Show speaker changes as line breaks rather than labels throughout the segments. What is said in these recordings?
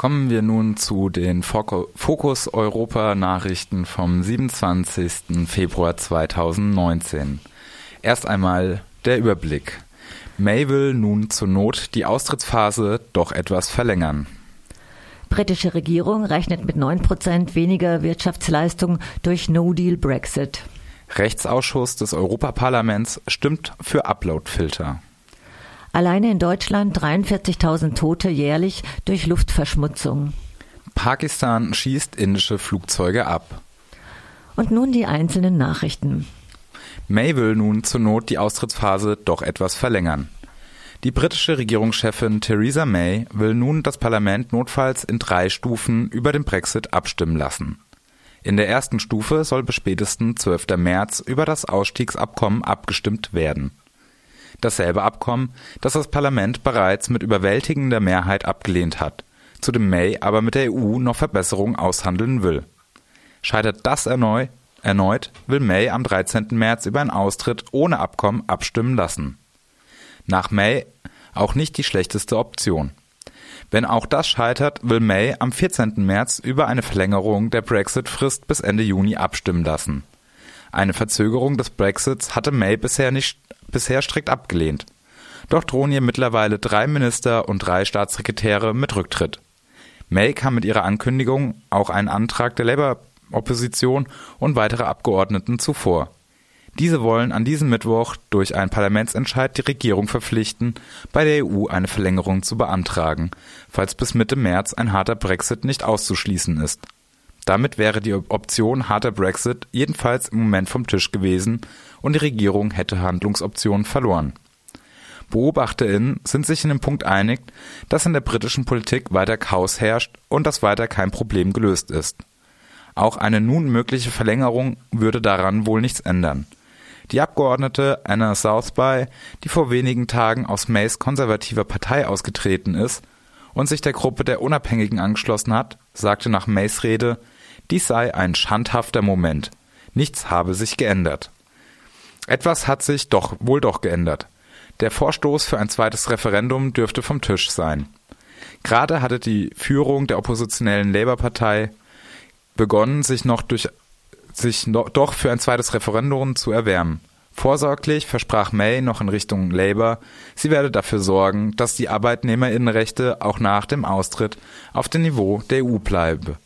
Kommen wir nun zu den Fokus Europa Nachrichten vom 27. Februar 2019. Erst einmal der Überblick. May will nun zur Not die Austrittsphase doch etwas verlängern.
Britische Regierung rechnet mit 9% weniger Wirtschaftsleistung durch No-Deal Brexit.
Rechtsausschuss des Europaparlaments stimmt für Uploadfilter.
Alleine in Deutschland 43.000 Tote jährlich durch Luftverschmutzung.
Pakistan schießt indische Flugzeuge ab.
Und nun die einzelnen Nachrichten.
May will nun zur Not die Austrittsphase doch etwas verlängern. Die britische Regierungschefin Theresa May will nun das Parlament notfalls in drei Stufen über den Brexit abstimmen lassen. In der ersten Stufe soll bis spätestens 12. März über das Ausstiegsabkommen abgestimmt werden dasselbe Abkommen, das das Parlament bereits mit überwältigender Mehrheit abgelehnt hat, zu dem May aber mit der EU noch Verbesserungen aushandeln will. Scheitert das erneut, erneut will May am 13. März über einen Austritt ohne Abkommen abstimmen lassen. Nach May auch nicht die schlechteste Option. Wenn auch das scheitert, will May am 14. März über eine Verlängerung der Brexit-Frist bis Ende Juni abstimmen lassen. Eine Verzögerung des Brexits hatte May bisher nicht bisher strikt abgelehnt. Doch drohen ihr mittlerweile drei Minister und drei Staatssekretäre mit Rücktritt. May kam mit ihrer Ankündigung auch einen Antrag der Labour-Opposition und weitere Abgeordneten zuvor. Diese wollen an diesem Mittwoch durch einen Parlamentsentscheid die Regierung verpflichten, bei der EU eine Verlängerung zu beantragen, falls bis Mitte März ein harter Brexit nicht auszuschließen ist. Damit wäre die Option harter Brexit jedenfalls im Moment vom Tisch gewesen und die Regierung hätte Handlungsoptionen verloren. BeobachterInnen sind sich in dem Punkt einig, dass in der britischen Politik weiter Chaos herrscht und dass weiter kein Problem gelöst ist. Auch eine nun mögliche Verlängerung würde daran wohl nichts ändern. Die Abgeordnete Anna Southby, die vor wenigen Tagen aus Mays konservativer Partei ausgetreten ist und sich der Gruppe der Unabhängigen angeschlossen hat, sagte nach Mays Rede, dies sei ein schandhafter Moment. Nichts habe sich geändert. Etwas hat sich doch wohl doch geändert. Der Vorstoß für ein zweites Referendum dürfte vom Tisch sein. Gerade hatte die Führung der oppositionellen Labour-Partei begonnen, sich noch durch sich noch, doch für ein zweites Referendum zu erwärmen. Vorsorglich versprach May noch in Richtung Labour, sie werde dafür sorgen, dass die Arbeitnehmerinnenrechte auch nach dem Austritt auf dem Niveau der EU bleibe.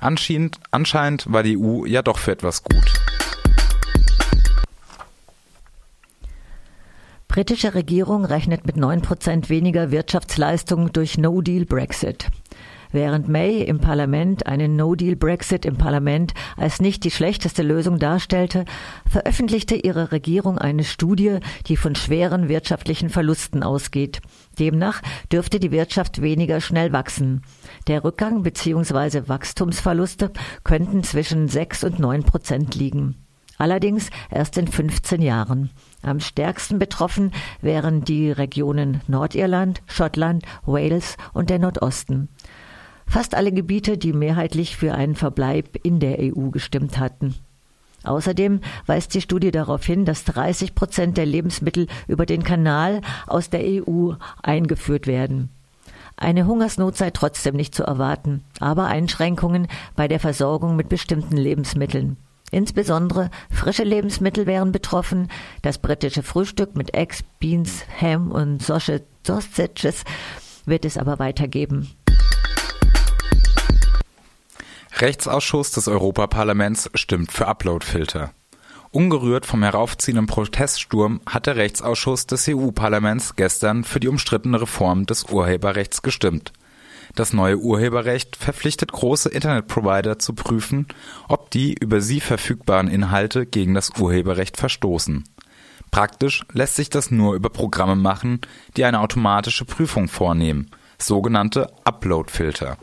Anscheinend, anscheinend war die EU ja doch für etwas gut.
Britische Regierung rechnet mit 9% weniger Wirtschaftsleistung durch No-Deal-Brexit. Während May im Parlament einen No-Deal-Brexit im Parlament als nicht die schlechteste Lösung darstellte, veröffentlichte ihre Regierung eine Studie, die von schweren wirtschaftlichen Verlusten ausgeht. Demnach dürfte die Wirtschaft weniger schnell wachsen. Der Rückgang bzw. Wachstumsverluste könnten zwischen 6 und 9 Prozent liegen. Allerdings erst in 15 Jahren. Am stärksten betroffen wären die Regionen Nordirland, Schottland, Wales und der Nordosten. Fast alle Gebiete, die mehrheitlich für einen Verbleib in der EU gestimmt hatten. Außerdem weist die Studie darauf hin, dass 30 Prozent der Lebensmittel über den Kanal aus der EU eingeführt werden. Eine Hungersnot sei trotzdem nicht zu erwarten, aber Einschränkungen bei der Versorgung mit bestimmten Lebensmitteln. Insbesondere frische Lebensmittel wären betroffen. Das britische Frühstück mit Eggs, Beans, Ham und Sausages wird es aber weitergeben.
Rechtsausschuss des Europaparlaments stimmt für Uploadfilter. Ungerührt vom heraufziehenden Proteststurm hat der Rechtsausschuss des EU-Parlaments gestern für die umstrittene Reform des Urheberrechts gestimmt. Das neue Urheberrecht verpflichtet große Internetprovider zu prüfen, ob die über sie verfügbaren Inhalte gegen das Urheberrecht verstoßen. Praktisch lässt sich das nur über Programme machen, die eine automatische Prüfung vornehmen, sogenannte Upload-Filter.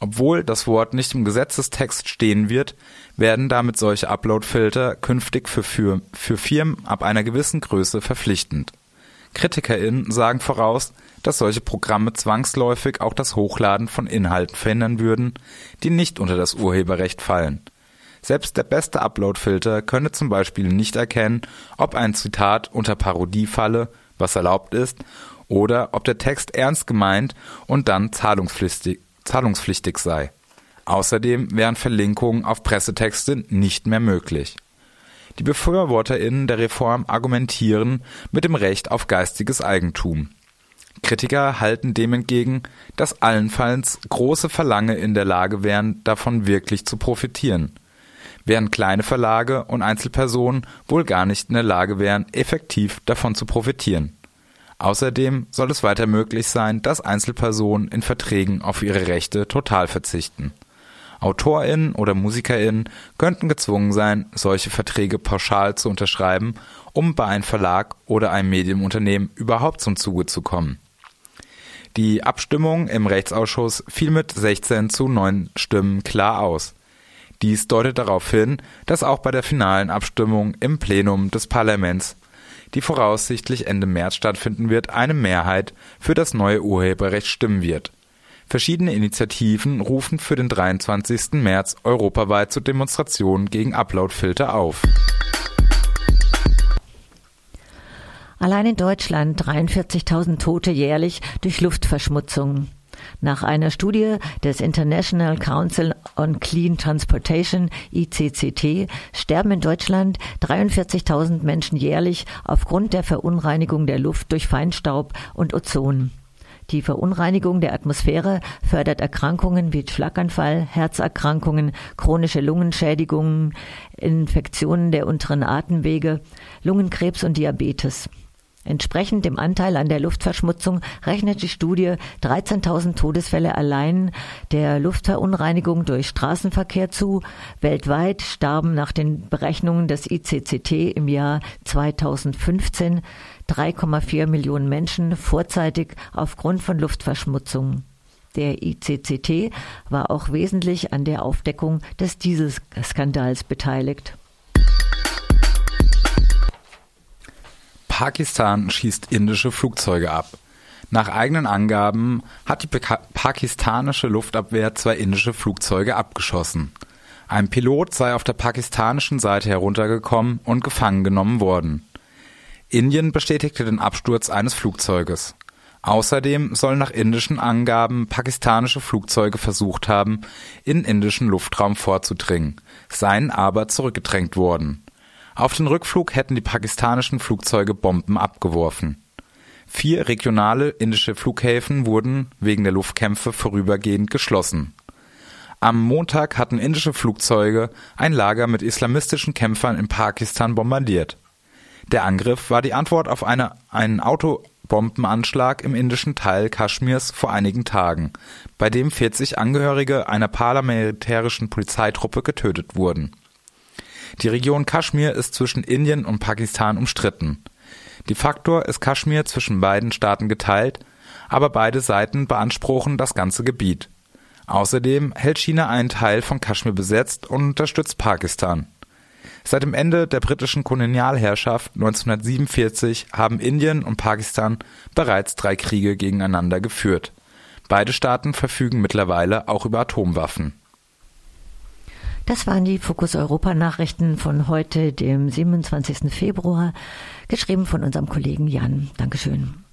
Obwohl das Wort nicht im Gesetzestext stehen wird, werden damit solche Upload-Filter künftig für, für, für Firmen ab einer gewissen Größe verpflichtend. KritikerInnen sagen voraus, dass solche Programme zwangsläufig auch das Hochladen von Inhalten verhindern würden, die nicht unter das Urheberrecht fallen. Selbst der beste Upload-Filter könne zum Beispiel nicht erkennen, ob ein Zitat unter Parodie falle, was erlaubt ist, oder ob der Text ernst gemeint und dann zahlungspflichtig, zahlungspflichtig sei. Außerdem wären Verlinkungen auf Pressetexte nicht mehr möglich. Die BefürworterInnen der Reform argumentieren mit dem Recht auf geistiges Eigentum. Kritiker halten dem entgegen, dass allenfalls große Verlange in der Lage wären, davon wirklich zu profitieren, während kleine Verlage und Einzelpersonen wohl gar nicht in der Lage wären, effektiv davon zu profitieren. Außerdem soll es weiter möglich sein, dass Einzelpersonen in Verträgen auf ihre Rechte total verzichten. AutorInnen oder MusikerInnen könnten gezwungen sein, solche Verträge pauschal zu unterschreiben, um bei einem Verlag oder einem Medienunternehmen überhaupt zum Zuge zu kommen. Die Abstimmung im Rechtsausschuss fiel mit 16 zu 9 Stimmen klar aus. Dies deutet darauf hin, dass auch bei der finalen Abstimmung im Plenum des Parlaments die voraussichtlich Ende März stattfinden wird, eine Mehrheit für das neue Urheberrecht stimmen wird. Verschiedene Initiativen rufen für den 23. März europaweit zu Demonstrationen gegen Uploadfilter auf.
Allein in Deutschland 43.000 Tote jährlich durch Luftverschmutzung. Nach einer Studie des International Council on Clean Transportation ICCT sterben in Deutschland 43.000 Menschen jährlich aufgrund der Verunreinigung der Luft durch Feinstaub und Ozon. Die Verunreinigung der Atmosphäre fördert Erkrankungen wie Schlaganfall, Herzerkrankungen, chronische Lungenschädigungen, Infektionen der unteren Atemwege, Lungenkrebs und Diabetes. Entsprechend dem Anteil an der Luftverschmutzung rechnet die Studie 13.000 Todesfälle allein der Luftverunreinigung durch Straßenverkehr zu. Weltweit starben nach den Berechnungen des ICCT im Jahr 2015 3,4 Millionen Menschen vorzeitig aufgrund von Luftverschmutzung. Der ICCT war auch wesentlich an der Aufdeckung des Dieselskandals beteiligt.
Pakistan schießt indische Flugzeuge ab. Nach eigenen Angaben hat die pakistanische Luftabwehr zwei indische Flugzeuge abgeschossen. Ein Pilot sei auf der pakistanischen Seite heruntergekommen und gefangen genommen worden. Indien bestätigte den Absturz eines Flugzeuges. Außerdem sollen nach indischen Angaben pakistanische Flugzeuge versucht haben, in indischen Luftraum vorzudringen, seien aber zurückgedrängt worden. Auf den Rückflug hätten die pakistanischen Flugzeuge Bomben abgeworfen. Vier regionale indische Flughäfen wurden wegen der Luftkämpfe vorübergehend geschlossen. Am Montag hatten indische Flugzeuge ein Lager mit islamistischen Kämpfern in Pakistan bombardiert. Der Angriff war die Antwort auf eine, einen Autobombenanschlag im indischen Teil Kaschmirs vor einigen Tagen, bei dem 40 Angehörige einer paramilitärischen Polizeitruppe getötet wurden die Region Kaschmir ist zwischen Indien und Pakistan umstritten. De facto ist Kaschmir zwischen beiden Staaten geteilt, aber beide Seiten beanspruchen das ganze Gebiet. Außerdem hält China einen Teil von Kaschmir besetzt und unterstützt Pakistan. Seit dem Ende der britischen Kolonialherrschaft 1947 haben Indien und Pakistan bereits drei Kriege gegeneinander geführt. Beide Staaten verfügen mittlerweile auch über Atomwaffen.
Das waren die Fokus Europa Nachrichten von heute, dem 27. Februar, geschrieben von unserem Kollegen Jan. Dankeschön.